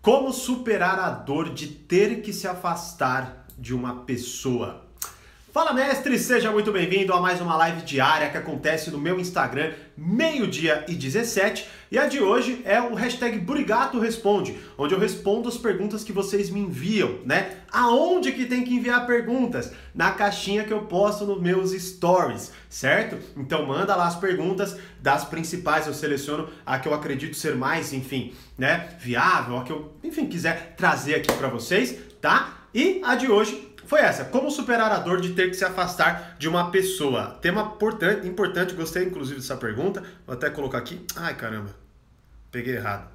Como superar a dor de ter que se afastar de uma pessoa? Fala mestre, seja muito bem-vindo a mais uma live diária que acontece no meu Instagram, meio-dia e 17. E a de hoje é o hashtag Burigato Responde, onde eu respondo as perguntas que vocês me enviam, né? Aonde que tem que enviar perguntas? Na caixinha que eu posto nos meus stories, certo? Então manda lá as perguntas, das principais eu seleciono a que eu acredito ser mais, enfim, né, viável, a que eu, enfim, quiser trazer aqui para vocês, tá? E a de hoje foi essa: como superar a dor de ter que se afastar de uma pessoa. Tema importante, gostei inclusive dessa pergunta. Vou até colocar aqui. Ai caramba, peguei errado.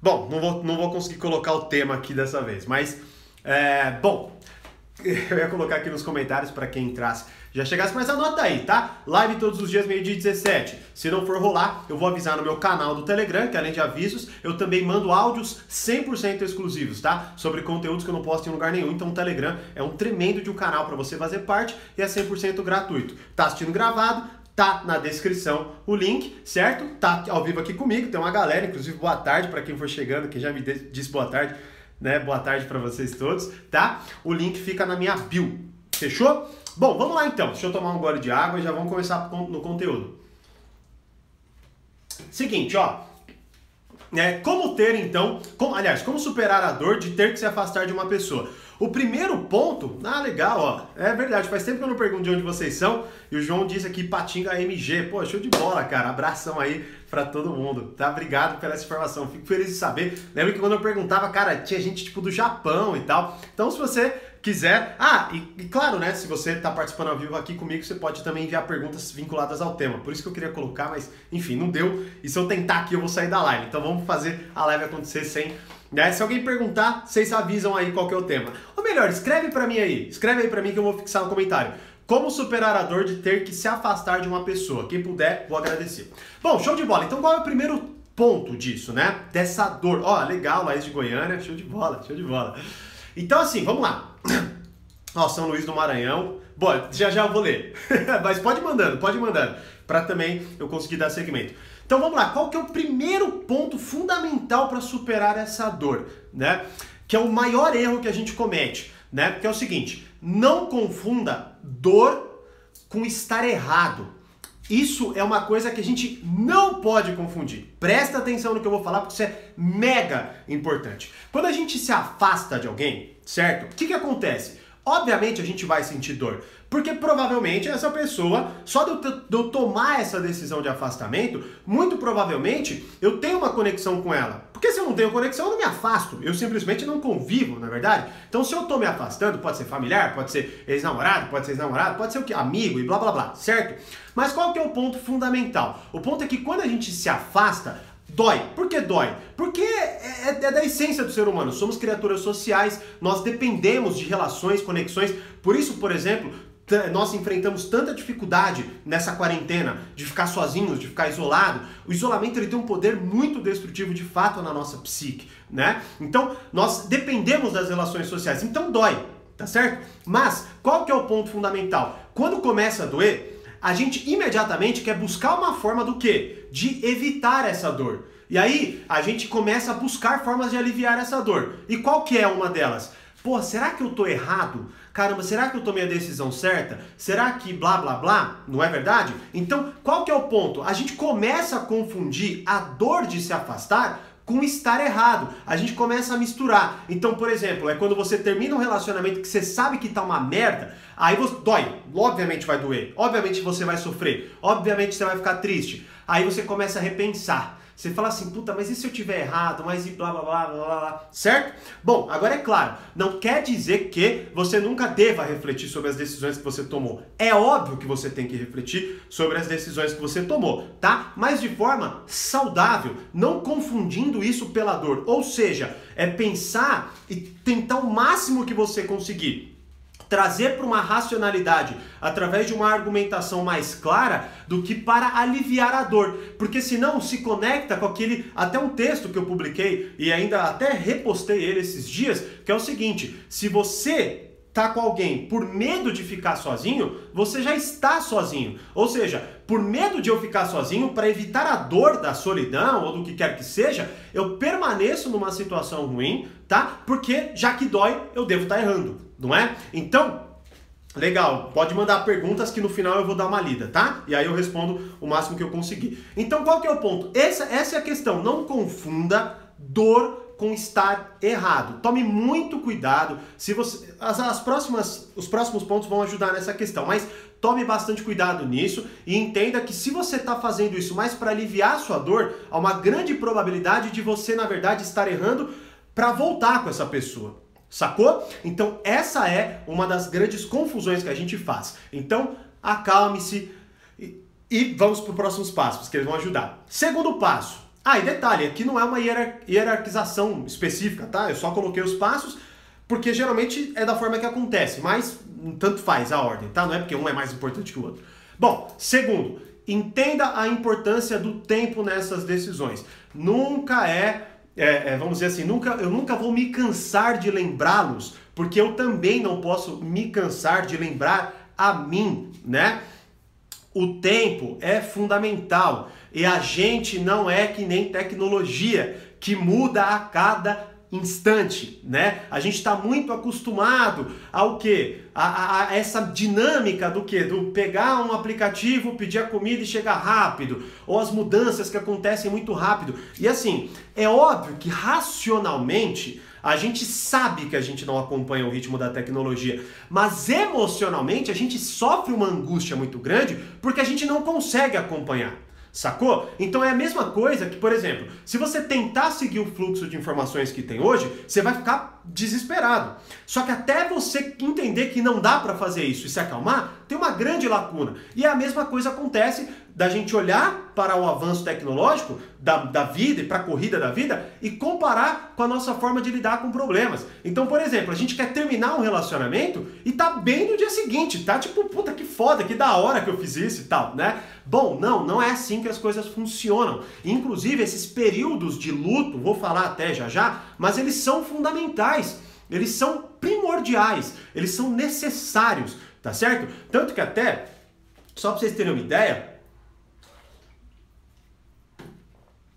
Bom, não vou, não vou conseguir colocar o tema aqui dessa vez, mas é, bom, eu ia colocar aqui nos comentários para quem entrasse já chegasse, mas anota aí, tá? Live todos os dias, meio-dia 17. Se não for rolar, eu vou avisar no meu canal do Telegram, que além de avisos, eu também mando áudios 100% exclusivos, tá? Sobre conteúdos que eu não posto em lugar nenhum. Então o Telegram é um tremendo de um canal para você fazer parte e é 100% gratuito. Tá assistindo gravado? Tá na descrição o link, certo? Tá ao vivo aqui comigo, tem uma galera, inclusive boa tarde para quem for chegando, quem já me disse boa tarde, né? Boa tarde para vocês todos, tá? O link fica na minha bio. Fechou? Bom, vamos lá então. Deixa eu tomar um gole de água e já vamos começar no conteúdo. Seguinte, ó. É, como ter então, como, aliás, como superar a dor de ter que se afastar de uma pessoa? O primeiro ponto, ah, legal, ó. É verdade, faz tempo que eu não pergunto de onde vocês são. E o João disse aqui Patinga MG. Pô, show de bola, cara. Abração aí para todo mundo, tá? Obrigado pela essa informação. Fico feliz de saber. Lembra que quando eu perguntava, cara, tinha gente tipo do Japão e tal. Então, se você quiser. Ah, e, e, claro, né? Se você está participando ao vivo aqui comigo, você pode também enviar perguntas vinculadas ao tema. Por isso que eu queria colocar, mas enfim, não deu. E se eu tentar aqui, eu vou sair da live. Então vamos fazer a live acontecer sem. Né? Se alguém perguntar, vocês avisam aí qual que é o tema. Ou melhor, escreve para mim aí. Escreve aí para mim que eu vou fixar no comentário. Como superar a dor de ter que se afastar de uma pessoa? Quem puder, vou agradecer. Bom, show de bola. Então qual é o primeiro ponto disso, né? Dessa dor. Ó, legal, Laís de Goiânia, show de bola, show de bola. Então, assim, vamos lá. Ó, São Luís do Maranhão. Bom, já já eu vou ler. Mas pode mandando, pode mandando. Para também eu conseguir dar segmento. Então vamos lá, qual que é o primeiro ponto fundamental para superar essa dor, né? Que é o maior erro que a gente comete, né? Que é o seguinte, não confunda dor com estar errado. Isso é uma coisa que a gente não pode confundir. Presta atenção no que eu vou falar porque isso é mega importante. Quando a gente se afasta de alguém, certo? O que, que acontece? Obviamente a gente vai sentir dor, porque provavelmente essa pessoa, só de eu, tomar essa decisão de afastamento, muito provavelmente eu tenho uma conexão com ela. Porque se eu não tenho conexão, eu não me afasto, eu simplesmente não convivo, na é verdade? Então se eu tô me afastando, pode ser familiar, pode ser ex-namorado, pode ser ex-namorado, pode ser o que? Amigo e blá blá blá, certo? Mas qual que é o ponto fundamental? O ponto é que quando a gente se afasta, Dói. Por que dói? Porque é, é, é, da essência do ser humano. Somos criaturas sociais, nós dependemos de relações, conexões. Por isso, por exemplo, nós enfrentamos tanta dificuldade nessa quarentena de ficar sozinhos, de ficar isolado. O isolamento ele tem um poder muito destrutivo de fato na nossa psique, né? Então, nós dependemos das relações sociais. Então dói, tá certo? Mas qual que é o ponto fundamental? Quando começa a doer, a gente imediatamente quer buscar uma forma do quê? De evitar essa dor. E aí a gente começa a buscar formas de aliviar essa dor. E qual que é uma delas? Pô, será que eu tô errado? Caramba, será que eu tomei a decisão certa? Será que blá blá blá? Não é verdade? Então, qual que é o ponto? A gente começa a confundir a dor de se afastar com estar errado. A gente começa a misturar. Então, por exemplo, é quando você termina um relacionamento que você sabe que tá uma merda, aí você dói. Obviamente vai doer. Obviamente você vai sofrer. Obviamente você vai ficar triste. Aí você começa a repensar. Você fala assim, puta, mas e se eu tiver errado? Mas e blá blá blá blá blá, certo? Bom, agora é claro, não quer dizer que você nunca deva refletir sobre as decisões que você tomou. É óbvio que você tem que refletir sobre as decisões que você tomou, tá? Mas de forma saudável, não confundindo isso pela dor. Ou seja, é pensar e tentar o máximo que você conseguir trazer para uma racionalidade através de uma argumentação mais clara do que para aliviar a dor, porque senão se conecta com aquele até um texto que eu publiquei e ainda até repostei ele esses dias, que é o seguinte: se você tá com alguém por medo de ficar sozinho, você já está sozinho. Ou seja, por medo de eu ficar sozinho, para evitar a dor da solidão ou do que quer que seja, eu permaneço numa situação ruim, tá? Porque já que dói, eu devo estar tá errando, não é? Então, Legal, pode mandar perguntas que no final eu vou dar uma lida, tá? E aí eu respondo o máximo que eu conseguir. Então qual que é o ponto? Essa, essa é a questão, não confunda dor com estar errado. Tome muito cuidado. Se você as, as próximas os próximos pontos vão ajudar nessa questão, mas tome bastante cuidado nisso e entenda que se você está fazendo isso mais para aliviar sua dor, há uma grande probabilidade de você na verdade estar errando para voltar com essa pessoa. Sacou? Então essa é uma das grandes confusões que a gente faz. Então acalme-se e, e vamos para os próximos passos, que eles vão ajudar. Segundo passo, ah, e detalhe, aqui não é uma hierarquização específica, tá? Eu só coloquei os passos porque geralmente é da forma que acontece, mas tanto faz a ordem, tá? Não é porque um é mais importante que o outro. Bom, segundo, entenda a importância do tempo nessas decisões. Nunca é, é, é vamos dizer assim, nunca, eu nunca vou me cansar de lembrá-los, porque eu também não posso me cansar de lembrar a mim, né? O tempo é fundamental. E a gente não é que nem tecnologia que muda a cada instante, né? A gente está muito acostumado ao que? A, a, a, essa dinâmica do que? Do pegar um aplicativo, pedir a comida e chegar rápido, ou as mudanças que acontecem muito rápido. E assim, é óbvio que racionalmente a gente sabe que a gente não acompanha o ritmo da tecnologia, mas emocionalmente a gente sofre uma angústia muito grande porque a gente não consegue acompanhar. Sacou? Então é a mesma coisa que, por exemplo, se você tentar seguir o fluxo de informações que tem hoje, você vai ficar desesperado. Só que até você entender que não dá para fazer isso e se acalmar, tem uma grande lacuna. E a mesma coisa acontece da gente olhar para o avanço tecnológico da, da vida e para a corrida da vida e comparar com a nossa forma de lidar com problemas. Então, por exemplo, a gente quer terminar um relacionamento e tá bem no dia seguinte, tá tipo, puta que foda, que da hora que eu fiz isso e tal, né? Bom, não, não é assim que as coisas funcionam. Inclusive, esses períodos de luto, vou falar até já já, mas eles são fundamentais, eles são primordiais, eles são necessários, tá certo? Tanto que até, só para vocês terem uma ideia,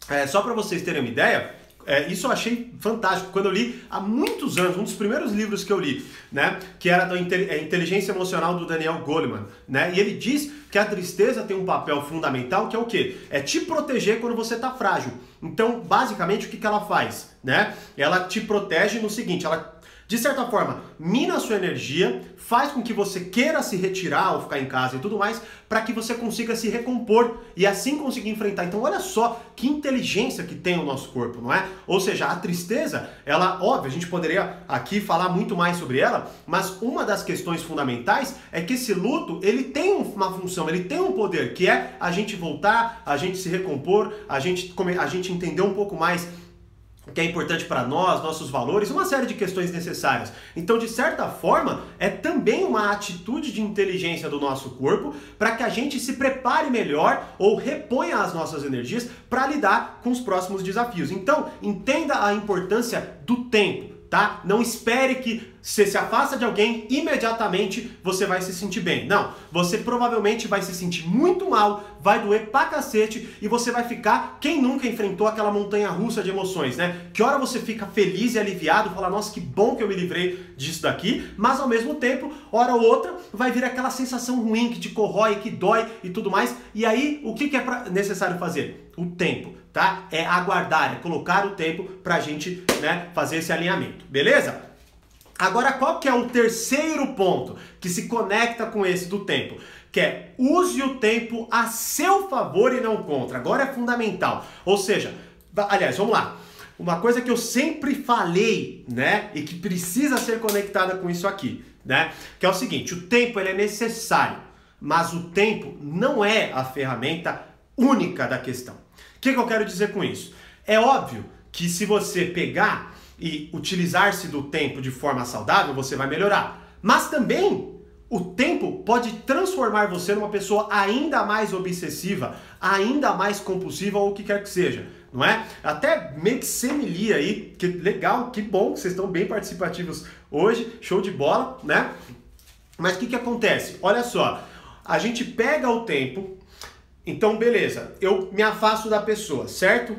É, só para vocês terem uma ideia, é, isso eu achei fantástico. Quando eu li há muitos anos, um dos primeiros livros que eu li, né, que era da é, Inteligência Emocional do Daniel Goleman, né, e ele diz que a tristeza tem um papel fundamental que é o quê? É te proteger quando você está frágil. Então, basicamente, o que, que ela faz? Né? Ela te protege no seguinte, ela de certa forma, mina a sua energia, faz com que você queira se retirar ou ficar em casa e tudo mais, para que você consiga se recompor e assim conseguir enfrentar. Então, olha só que inteligência que tem o nosso corpo, não é? Ou seja, a tristeza, ela, óbvio, a gente poderia aqui falar muito mais sobre ela, mas uma das questões fundamentais é que esse luto, ele tem uma função, ele tem um poder, que é a gente voltar, a gente se recompor, a gente, a gente entender um pouco mais que é importante para nós, nossos valores, uma série de questões necessárias. Então, de certa forma, é também uma atitude de inteligência do nosso corpo para que a gente se prepare melhor ou reponha as nossas energias para lidar com os próximos desafios. Então, entenda a importância do tempo tá? Não espere que você se afasta de alguém, imediatamente você vai se sentir bem. Não, você provavelmente vai se sentir muito mal, vai doer pra cacete e você vai ficar, quem nunca enfrentou aquela montanha russa de emoções, né? Que hora você fica feliz e aliviado, fala, nossa, que bom que eu me livrei disso daqui, mas ao mesmo tempo, hora ou outra, vai vir aquela sensação ruim que te corrói, que dói e tudo mais. E aí, o que, que é necessário fazer? O tempo tá? É aguardar, é colocar o tempo para a gente né, fazer esse alinhamento, beleza? Agora, qual que é o terceiro ponto que se conecta com esse do tempo? Que é use o tempo a seu favor e não contra. Agora é fundamental. Ou seja, aliás, vamos lá. Uma coisa que eu sempre falei, né, e que precisa ser conectada com isso aqui, né, que é o seguinte: o tempo ele é necessário, mas o tempo não é a ferramenta única da questão que, que eu quero dizer com isso? É óbvio que se você pegar e utilizar-se do tempo de forma saudável, você vai melhorar. Mas também o tempo pode transformar você numa pessoa ainda mais obsessiva, ainda mais compulsiva ou o que quer que seja. não é? Até meio que aí, que legal, que bom que vocês estão bem participativos hoje, show de bola, né? Mas o que, que acontece? Olha só, a gente pega o tempo, então beleza, eu me afasto da pessoa, certo?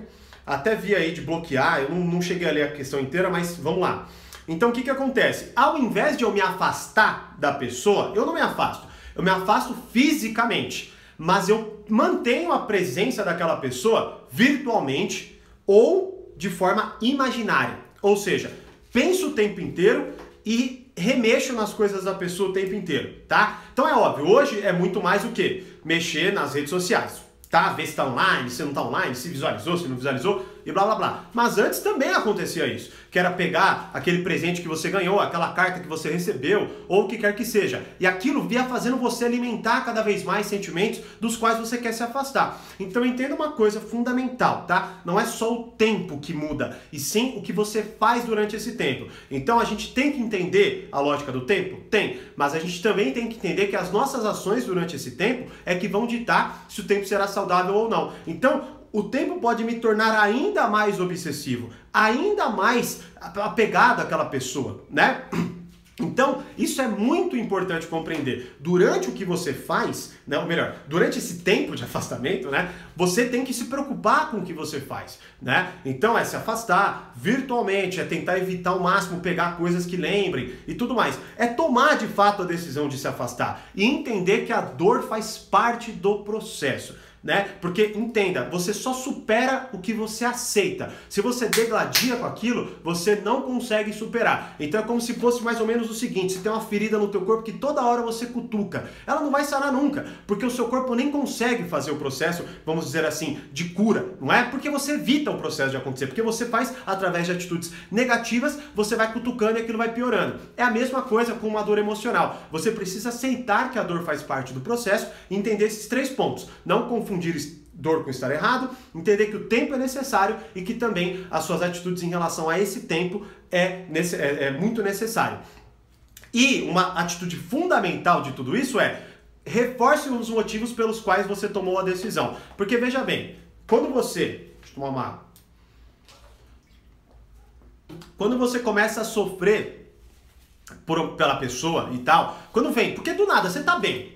Até vi aí de bloquear, eu não, não cheguei a ler a questão inteira, mas vamos lá. Então o que, que acontece? Ao invés de eu me afastar da pessoa, eu não me afasto, eu me afasto fisicamente, mas eu mantenho a presença daquela pessoa virtualmente ou de forma imaginária. Ou seja, penso o tempo inteiro e remexo nas coisas da pessoa o tempo inteiro, tá? Então é óbvio, hoje é muito mais o que? Mexer nas redes sociais, tá? Ver se está online, se não está online, se visualizou, se não visualizou e blá blá blá. Mas antes também acontecia isso, que era pegar aquele presente que você ganhou, aquela carta que você recebeu, ou o que quer que seja. E aquilo via fazendo você alimentar cada vez mais sentimentos dos quais você quer se afastar. Então entenda uma coisa fundamental, tá? Não é só o tempo que muda, e sim o que você faz durante esse tempo. Então a gente tem que entender a lógica do tempo? Tem, mas a gente também tem que entender que as nossas ações durante esse tempo é que vão ditar se o tempo será saudável ou não. Então, o tempo pode me tornar ainda mais obsessivo, ainda mais apegado àquela pessoa, né? Então, isso é muito importante compreender. Durante o que você faz, né, ou melhor, durante esse tempo de afastamento, né, você tem que se preocupar com o que você faz, né? Então é se afastar virtualmente, é tentar evitar ao máximo pegar coisas que lembrem e tudo mais. É tomar de fato a decisão de se afastar e entender que a dor faz parte do processo né? Porque entenda, você só supera o que você aceita. Se você degladia com aquilo, você não consegue superar. Então é como se fosse mais ou menos o seguinte: se tem uma ferida no teu corpo que toda hora você cutuca, ela não vai sarar nunca, porque o seu corpo nem consegue fazer o processo, vamos dizer assim, de cura, não é? Porque você evita o processo de acontecer, porque você faz através de atitudes negativas, você vai cutucando e aquilo vai piorando. É a mesma coisa com uma dor emocional. Você precisa aceitar que a dor faz parte do processo e entender esses três pontos. Não confundir confundir dor com estar errado, entender que o tempo é necessário e que também as suas atitudes em relação a esse tempo é, é, é muito necessário. E uma atitude fundamental de tudo isso é reforce os motivos pelos quais você tomou a decisão. Porque veja bem, quando você. Deixa eu tomar uma. Quando você começa a sofrer por, pela pessoa e tal, quando vem, porque do nada você tá bem,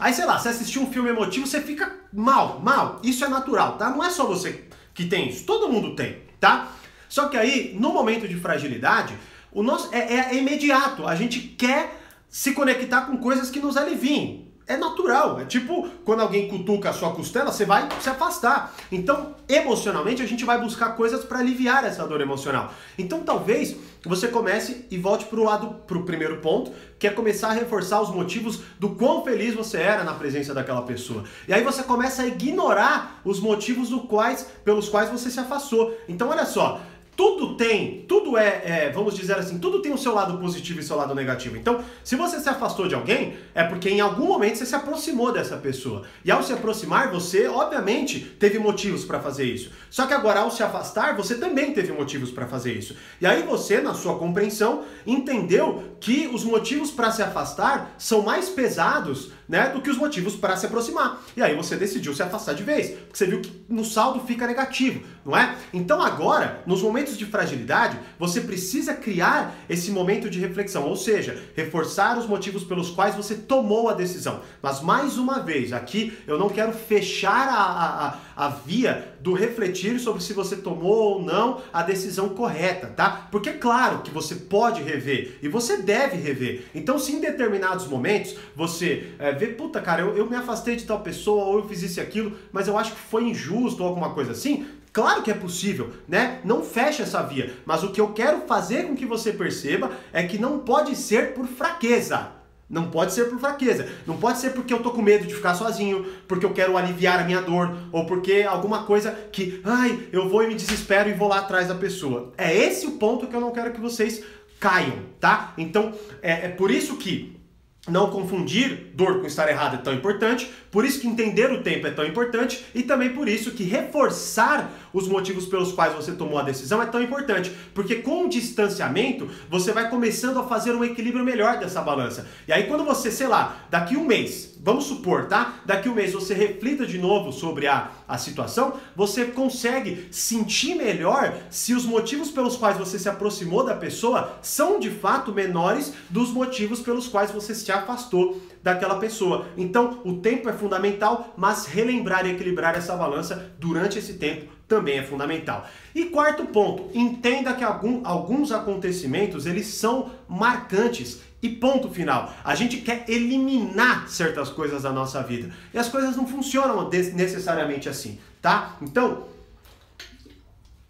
Aí, sei lá, você assistiu um filme emotivo, você fica mal, mal. Isso é natural, tá? Não é só você que tem isso, todo mundo tem, tá? Só que aí, no momento de fragilidade, o nosso é, é, imediato. A gente quer se conectar com coisas que nos aliviem é natural. É tipo quando alguém cutuca a sua costela, você vai se afastar. Então, emocionalmente, a gente vai buscar coisas para aliviar essa dor emocional. Então, talvez você comece e volte para o lado, para o primeiro ponto, que é começar a reforçar os motivos do quão feliz você era na presença daquela pessoa. E aí você começa a ignorar os motivos do quais, pelos quais você se afastou. Então, olha só, tudo tem, tudo é, é, vamos dizer assim, tudo tem o seu lado positivo e seu lado negativo. Então, se você se afastou de alguém, é porque em algum momento você se aproximou dessa pessoa. E ao se aproximar, você, obviamente, teve motivos para fazer isso. Só que agora, ao se afastar, você também teve motivos para fazer isso. E aí você, na sua compreensão, entendeu que os motivos para se afastar são mais pesados né, do que os motivos para se aproximar. E aí você decidiu se afastar de vez, porque você viu que no saldo fica negativo, não é? Então agora, nos momentos de fragilidade, você precisa criar esse momento de reflexão, ou seja, reforçar os motivos pelos quais você tomou a decisão. Mas mais uma vez, aqui eu não quero fechar a, a, a via do refletir sobre se você tomou ou não a decisão correta, tá? Porque é claro que você pode rever e você deve rever. Então, se em determinados momentos você é, vê, puta, cara, eu, eu me afastei de tal pessoa, ou eu fiz isso e aquilo, mas eu acho que foi injusto ou alguma coisa assim, Claro que é possível, né? Não fecha essa via. Mas o que eu quero fazer com que você perceba é que não pode ser por fraqueza. Não pode ser por fraqueza. Não pode ser porque eu tô com medo de ficar sozinho, porque eu quero aliviar a minha dor, ou porque alguma coisa que, ai, eu vou e me desespero e vou lá atrás da pessoa. É esse o ponto que eu não quero que vocês caiam, tá? Então, é, é por isso que não confundir dor com estar errado é tão importante, por isso que entender o tempo é tão importante e também por isso que reforçar os motivos pelos quais você tomou a decisão é tão importante, porque com o distanciamento você vai começando a fazer um equilíbrio melhor dessa balança. E aí quando você, sei lá, daqui um mês vamos supor, tá? Daqui um mês você reflita de novo sobre a, a situação, você consegue sentir melhor se os motivos pelos quais você se aproximou da pessoa são de fato menores dos motivos pelos quais você se afastou daquela pessoa. Então, o tempo é fundamental, mas relembrar e equilibrar essa balança durante esse tempo também é fundamental. E quarto ponto, entenda que algum, alguns acontecimentos eles são marcantes e ponto final. A gente quer eliminar certas coisas da nossa vida e as coisas não funcionam necessariamente assim, tá? Então,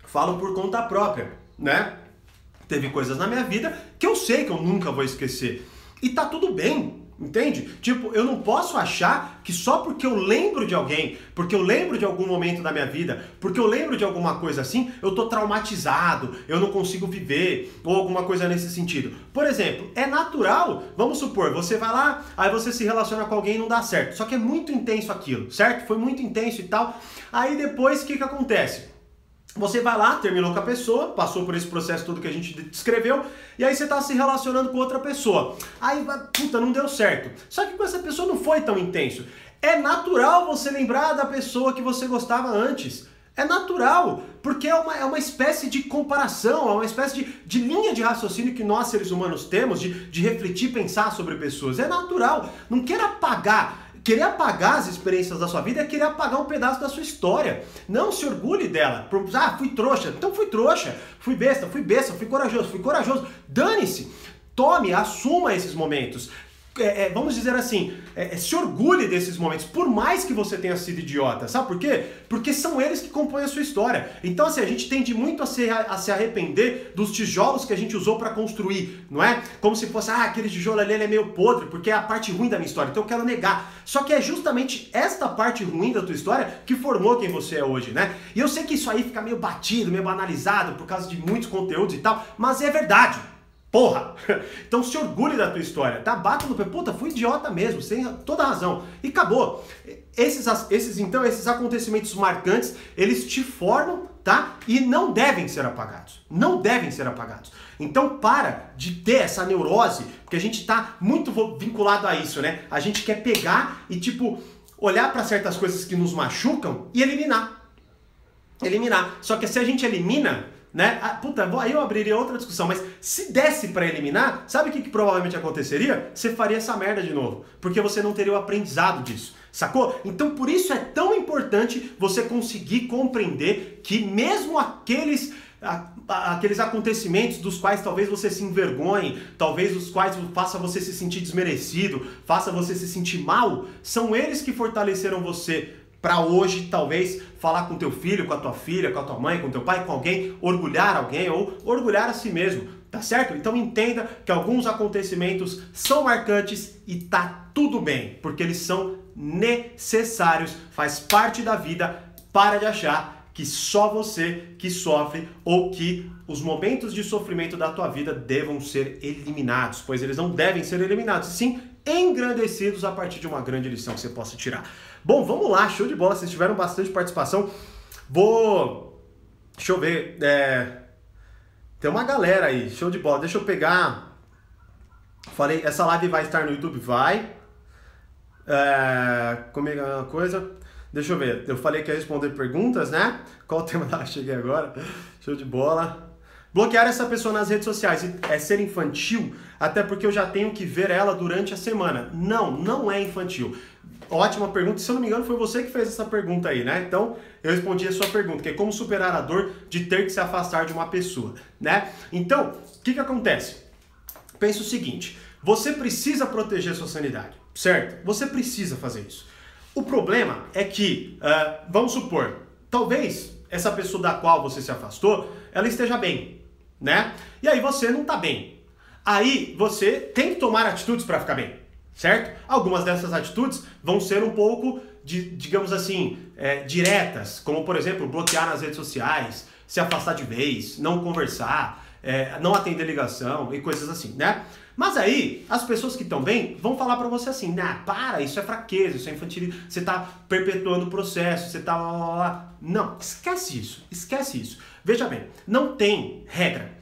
falo por conta própria, né? Teve coisas na minha vida que eu sei que eu nunca vou esquecer. E tá tudo bem, Entende? Tipo, eu não posso achar que só porque eu lembro de alguém, porque eu lembro de algum momento da minha vida, porque eu lembro de alguma coisa assim, eu tô traumatizado, eu não consigo viver, ou alguma coisa nesse sentido. Por exemplo, é natural, vamos supor, você vai lá, aí você se relaciona com alguém e não dá certo. Só que é muito intenso aquilo, certo? Foi muito intenso e tal. Aí depois o que, que acontece? Você vai lá, terminou com a pessoa, passou por esse processo todo que a gente descreveu, e aí você está se relacionando com outra pessoa. Aí, puta, não deu certo. Só que com essa pessoa não foi tão intenso. É natural você lembrar da pessoa que você gostava antes. É natural, porque é uma, é uma espécie de comparação, é uma espécie de, de linha de raciocínio que nós seres humanos temos de, de refletir, pensar sobre pessoas. É natural. Não queira apagar Querer apagar as experiências da sua vida é querer apagar um pedaço da sua história. Não se orgulhe dela. Ah, fui trouxa. Então fui trouxa. Fui besta, fui besta, fui corajoso, fui corajoso. Dane-se. Tome, assuma esses momentos é, é, vamos dizer assim, é, é, se orgulhe desses momentos, por mais que você tenha sido idiota. Sabe por quê? Porque são eles que compõem a sua história. Então, assim, a gente tende muito a se, a se arrepender dos tijolos que a gente usou para construir, não é? Como se fosse, ah, aquele tijolo ali é meio podre, porque é a parte ruim da minha história, então eu quero negar. Só que é justamente esta parte ruim da tua história que formou quem você é hoje, né? E eu sei que isso aí fica meio batido, meio banalizado por causa de muitos conteúdos e tal, mas é verdade. Porra! Então se orgulhe da tua história, tá? Bata no pé, puta, fui idiota mesmo, sem toda razão. E acabou. Esses, esses, então, esses acontecimentos marcantes, eles te formam, tá? E não devem ser apagados. Não devem ser apagados. Então para de ter essa neurose, porque a gente tá muito vinculado a isso, né? A gente quer pegar e, tipo, olhar para certas coisas que nos machucam e eliminar. Eliminar. Só que se a gente elimina, né? Ah, puta, aí eu abriria outra discussão, mas se desse para eliminar, sabe o que, que provavelmente aconteceria? Você faria essa merda de novo, porque você não teria o aprendizado disso. Sacou? Então por isso é tão importante você conseguir compreender que mesmo aqueles aqueles acontecimentos dos quais talvez você se envergonhe, talvez os quais faça você se sentir desmerecido, faça você se sentir mal, são eles que fortaleceram você para hoje talvez falar com teu filho, com a tua filha, com a tua mãe, com teu pai, com alguém, orgulhar alguém ou orgulhar a si mesmo, tá certo? Então entenda que alguns acontecimentos são marcantes e tá tudo bem, porque eles são necessários, faz parte da vida. Para de achar que só você que sofre ou que os momentos de sofrimento da tua vida devam ser eliminados, pois eles não devem ser eliminados, sim engrandecidos a partir de uma grande lição que você possa tirar. Bom, vamos lá, show de bola, vocês tiveram bastante participação. Vou. Deixa eu ver. É... Tem uma galera aí, show de bola. Deixa eu pegar. Falei, essa live vai estar no YouTube? Vai. É... Comigo é uma coisa. Deixa eu ver. Eu falei que ia responder perguntas, né? Qual o tema da cheguei agora? Show de bola. Bloquear essa pessoa nas redes sociais é ser infantil, até porque eu já tenho que ver ela durante a semana. Não, não é infantil. Ótima pergunta. Se eu não me engano, foi você que fez essa pergunta aí, né? Então, eu respondi a sua pergunta, que é como superar a dor de ter que se afastar de uma pessoa, né? Então, o que, que acontece? Pensa o seguinte: você precisa proteger sua sanidade, certo? Você precisa fazer isso. O problema é que, uh, vamos supor, talvez essa pessoa da qual você se afastou, ela esteja bem, né? E aí você não está bem. Aí você tem que tomar atitudes para ficar bem certo? Algumas dessas atitudes vão ser um pouco, de, digamos assim, é, diretas, como por exemplo, bloquear nas redes sociais, se afastar de vez, não conversar, é, não atender ligação e coisas assim, né? Mas aí, as pessoas que estão bem vão falar para você assim, nah, para, isso é fraqueza, isso é infantil, você tá perpetuando o processo, você tá lá, lá, lá. Não, esquece isso, esquece isso. Veja bem, não tem regra.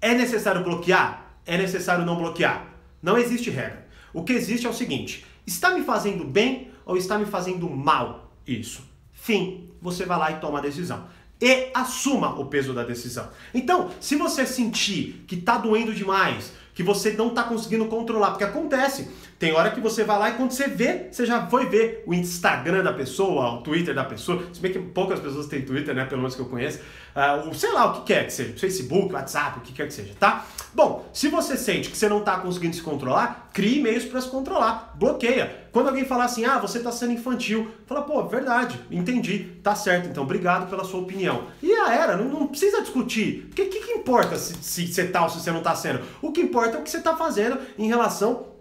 É necessário bloquear? É necessário não bloquear? Não existe regra. O que existe é o seguinte: Está me fazendo bem ou está me fazendo mal isso? Fim, você vai lá e toma a decisão. E assuma o peso da decisão. Então, se você sentir que está doendo demais, que você não está conseguindo controlar, porque acontece. Tem hora que você vai lá e quando você vê, você já foi ver o Instagram da pessoa, o Twitter da pessoa. Se bem que poucas pessoas têm Twitter, né? Pelo menos que eu conheço. Uh, sei lá, o que quer que seja. Facebook, WhatsApp, o que quer que seja, tá? Bom, se você sente que você não está conseguindo se controlar, crie e-mails para se controlar. Bloqueia. Quando alguém falar assim, ah, você está sendo infantil, fala, pô, verdade, entendi, tá certo, então obrigado pela sua opinião. E a era, não, não precisa discutir. Porque o que, que, importa se, se você tá ou se você não está sendo? O que importa é o que você está fazendo em relação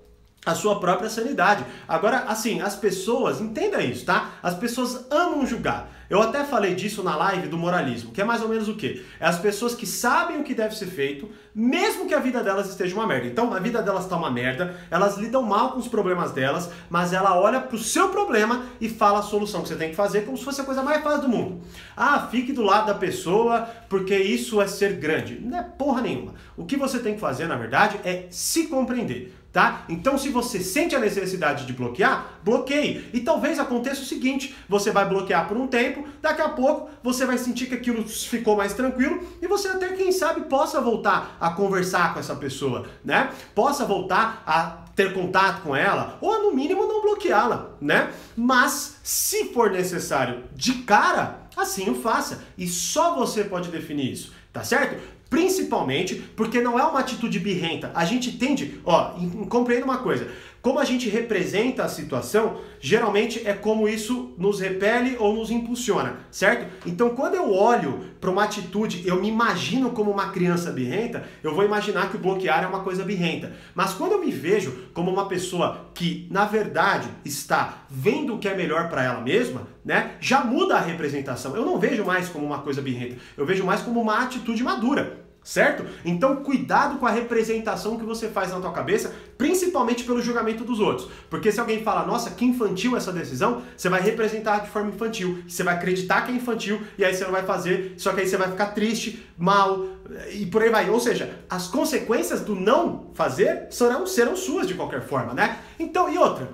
a sua própria sanidade. Agora, assim, as pessoas, entenda isso, tá? As pessoas amam julgar. Eu até falei disso na live do moralismo, que é mais ou menos o quê? É as pessoas que sabem o que deve ser feito, mesmo que a vida delas esteja uma merda. Então, a vida delas está uma merda, elas lidam mal com os problemas delas, mas ela olha pro seu problema e fala a solução que você tem que fazer como se fosse a coisa mais fácil do mundo. Ah, fique do lado da pessoa, porque isso é ser grande. Não é porra nenhuma. O que você tem que fazer, na verdade, é se compreender tá? Então, se você sente a necessidade de bloquear, bloqueie. E talvez aconteça o seguinte: você vai bloquear por um tempo, daqui a pouco você vai sentir que aquilo ficou mais tranquilo e você até, quem sabe, possa voltar a conversar com essa pessoa, né? Possa voltar a ter contato com ela, ou no mínimo não bloqueá-la, né? Mas se for necessário de cara, assim o faça. E só você pode definir isso, tá certo? Principalmente porque não é uma atitude birrenta. A gente tende, ó, compreenda uma coisa. Como a gente representa a situação, geralmente é como isso nos repele ou nos impulsiona, certo? Então, quando eu olho para uma atitude, eu me imagino como uma criança birrenta, eu vou imaginar que o bloquear é uma coisa birrenta. Mas quando eu me vejo como uma pessoa que, na verdade, está vendo o que é melhor para ela mesma, né? Já muda a representação. Eu não vejo mais como uma coisa birrenta, eu vejo mais como uma atitude madura certo? Então cuidado com a representação que você faz na tua cabeça, principalmente pelo julgamento dos outros. Porque se alguém fala, nossa, que infantil essa decisão, você vai representar de forma infantil, você vai acreditar que é infantil e aí você não vai fazer, só que aí você vai ficar triste, mal e por aí vai. Ou seja, as consequências do não fazer serão, serão suas de qualquer forma, né? Então, e outra,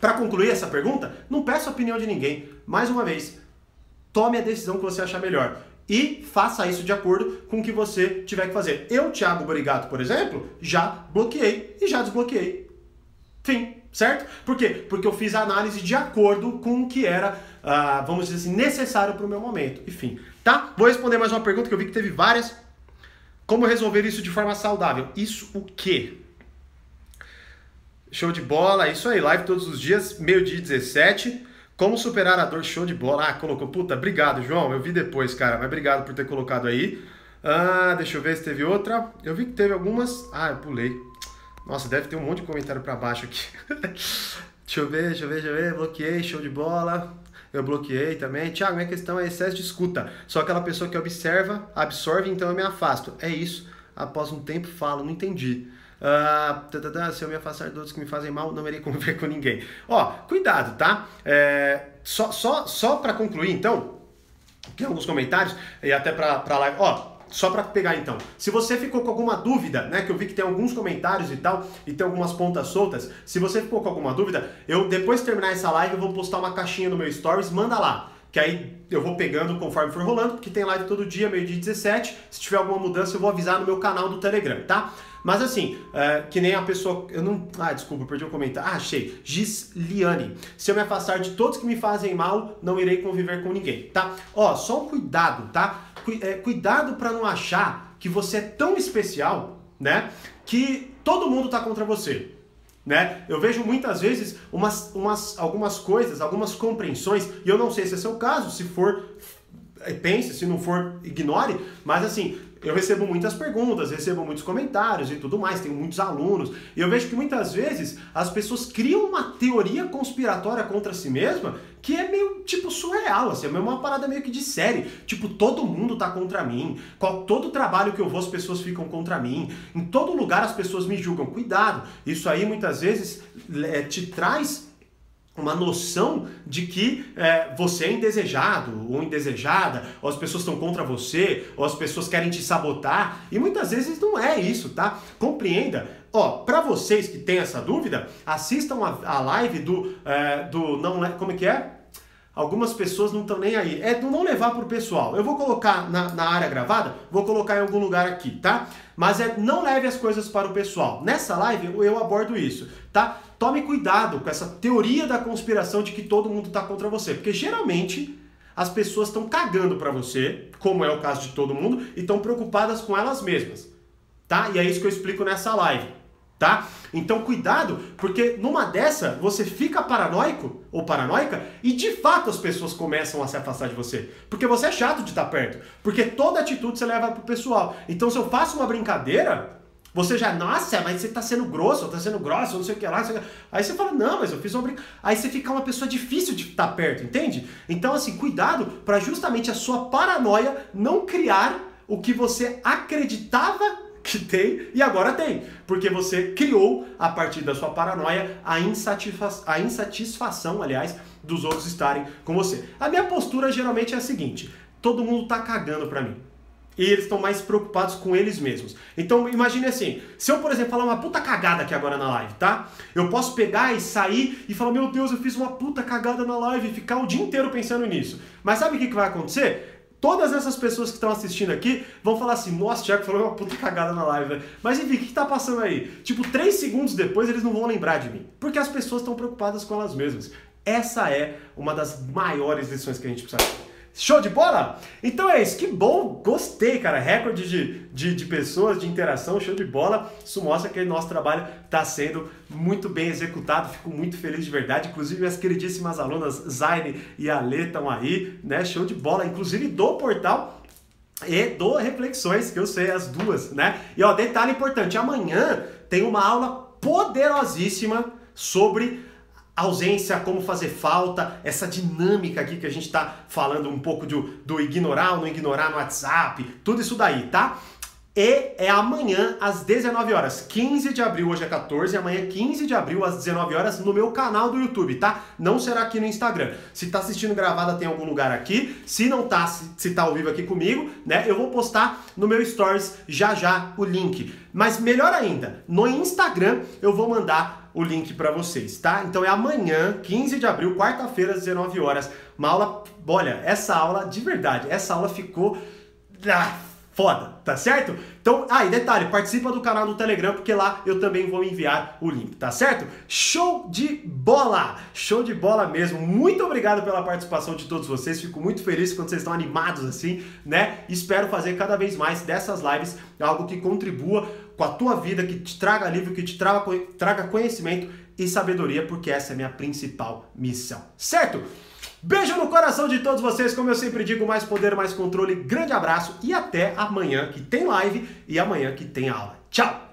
para concluir essa pergunta, não peço a opinião de ninguém. Mais uma vez, tome a decisão que você achar melhor e faça isso de acordo com o que você tiver que fazer. Eu, Thiago Borigato, por exemplo, já bloqueei e já desbloqueei. Fim, certo? Por quê? Porque eu fiz a análise de acordo com o que era, uh, vamos dizer assim, necessário para o meu momento. Enfim, tá? Vou responder mais uma pergunta que eu vi que teve várias. Como resolver isso de forma saudável? Isso o quê? Show de bola, isso aí, live todos os dias, meio-dia 17. Como superar a dor, show de bola. Ah, colocou. Puta, obrigado, João. Eu vi depois, cara. Mas obrigado por ter colocado aí. Ah, deixa eu ver se teve outra. Eu vi que teve algumas. Ah, eu pulei. Nossa, deve ter um monte de comentário para baixo aqui. deixa eu ver, deixa eu ver, deixa eu ver. Bloqueei, show de bola. Eu bloqueei também. Tiago, minha questão é excesso de escuta. Sou aquela pessoa que observa, absorve, então eu me afasto. É isso. Após um tempo falo, não entendi. Uh, se eu me afastar de outros que me fazem mal, não irei conviver com ninguém. Ó, cuidado, tá? É, só só, só para concluir, então, tem alguns comentários e até para live. Ó, só para pegar então. Se você ficou com alguma dúvida, né, que eu vi que tem alguns comentários e tal, e tem algumas pontas soltas, se você ficou com alguma dúvida, eu depois de terminar essa live eu vou postar uma caixinha no meu stories, manda lá que aí eu vou pegando conforme for rolando, porque tem live todo dia, meio-dia 17. Se tiver alguma mudança, eu vou avisar no meu canal do Telegram, tá? Mas assim, é, que nem a pessoa. Eu não. Ah, desculpa, perdi o comentário. Ah, achei. Gisliane. Se eu me afastar de todos que me fazem mal, não irei conviver com ninguém, tá? Ó, só um cuidado, tá? É, cuidado para não achar que você é tão especial, né? Que todo mundo tá contra você. Né? Eu vejo muitas vezes umas, umas, algumas coisas, algumas compreensões, e eu não sei se é seu caso, se for, é, pense, se não for, ignore, mas assim, eu recebo muitas perguntas, recebo muitos comentários e tudo mais, tenho muitos alunos, e eu vejo que muitas vezes as pessoas criam uma teoria conspiratória contra si mesma que é meio tipo surreal, assim, é uma parada meio que de série. Tipo, todo mundo tá contra mim, todo trabalho que eu vou as pessoas ficam contra mim, em todo lugar as pessoas me julgam. Cuidado, isso aí muitas vezes é, te traz uma noção de que é, você é indesejado ou indesejada, ou as pessoas estão contra você, ou as pessoas querem te sabotar, e muitas vezes não é isso, tá? Compreenda. Ó, para vocês que têm essa dúvida, assistam a, a live do, é, do não como é que é? Algumas pessoas não estão nem aí. É não levar pro pessoal. Eu vou colocar na, na área gravada, vou colocar em algum lugar aqui, tá? Mas é não leve as coisas para o pessoal. Nessa live eu abordo isso, tá? Tome cuidado com essa teoria da conspiração de que todo mundo está contra você, porque geralmente as pessoas estão cagando para você, como é o caso de todo mundo, e estão preocupadas com elas mesmas, tá? E é isso que eu explico nessa live tá? Então cuidado, porque numa dessa você fica paranoico ou paranoica e de fato as pessoas começam a se afastar de você, porque você é chato de estar perto, porque toda atitude você leva pro pessoal. Então se eu faço uma brincadeira, você já, nossa, mas você tá sendo grosso, tá sendo grosso, não sei o que lá. Aí você fala, não, mas eu fiz uma brincadeira. Aí você fica uma pessoa difícil de estar perto, entende? Então, assim, cuidado para justamente a sua paranoia não criar o que você acreditava que tem e agora tem, porque você criou a partir da sua paranoia a, insatisfa a insatisfação, aliás, dos outros estarem com você. A minha postura geralmente é a seguinte: todo mundo tá cagando para mim. E eles estão mais preocupados com eles mesmos. Então imagine assim, se eu, por exemplo, falar uma puta cagada aqui agora na live, tá? Eu posso pegar e sair e falar, meu Deus, eu fiz uma puta cagada na live e ficar o dia inteiro pensando nisso. Mas sabe o que, que vai acontecer? Todas essas pessoas que estão assistindo aqui vão falar assim: Nossa, o Thiago falou uma puta cagada na live, né? Mas enfim, o que, tá passando aí? Tipo, três segundos depois eles não vão lembrar de mim. Porque as pessoas estão preocupadas com elas mesmas. Essa é uma das maiores lições que a gente precisa Show de bola? Então é isso, que bom, gostei, cara. Recorde de, de, de, pessoas, de interação, show de bola. Isso mostra que nosso trabalho está sendo muito bem executado. Fico muito feliz de verdade. Inclusive, minhas queridíssimas alunas Zaine e Ale estão aí, né? Show de bola. Inclusive do portal e do Reflexões, que eu sei as duas, né? E ó, detalhe importante: amanhã tem uma aula poderosíssima sobre ausência, como fazer falta, essa dinâmica aqui que a gente está falando um pouco do, do ignorar ou não ignorar no WhatsApp, tudo isso daí, tá? E é amanhã às 19 horas, 15 de abril, hoje é 14, amanhã 15 de abril às 19 horas no meu canal do YouTube, tá? Não será aqui no Instagram. Se tá assistindo gravada tem algum lugar aqui, se não tá, se, se tá ao vivo aqui comigo, né? Eu vou postar no meu stories já já o link. Mas melhor ainda, no Instagram eu vou mandar o link para vocês, tá? Então é amanhã, 15 de abril, quarta-feira, às 19 horas. Uma aula, olha, essa aula de verdade, essa aula ficou ah, foda, tá certo? Então, ah, detalhe, participa do canal do Telegram porque lá eu também vou enviar o link, tá certo? Show de bola! Show de bola mesmo. Muito obrigado pela participação de todos vocês. Fico muito feliz quando vocês estão animados assim, né? Espero fazer cada vez mais dessas lives algo que contribua com a tua vida, que te traga alívio, que te traga, traga conhecimento e sabedoria, porque essa é a minha principal missão. Certo? Beijo no coração de todos vocês, como eu sempre digo, mais poder, mais controle. Grande abraço e até amanhã que tem live e amanhã que tem aula. Tchau!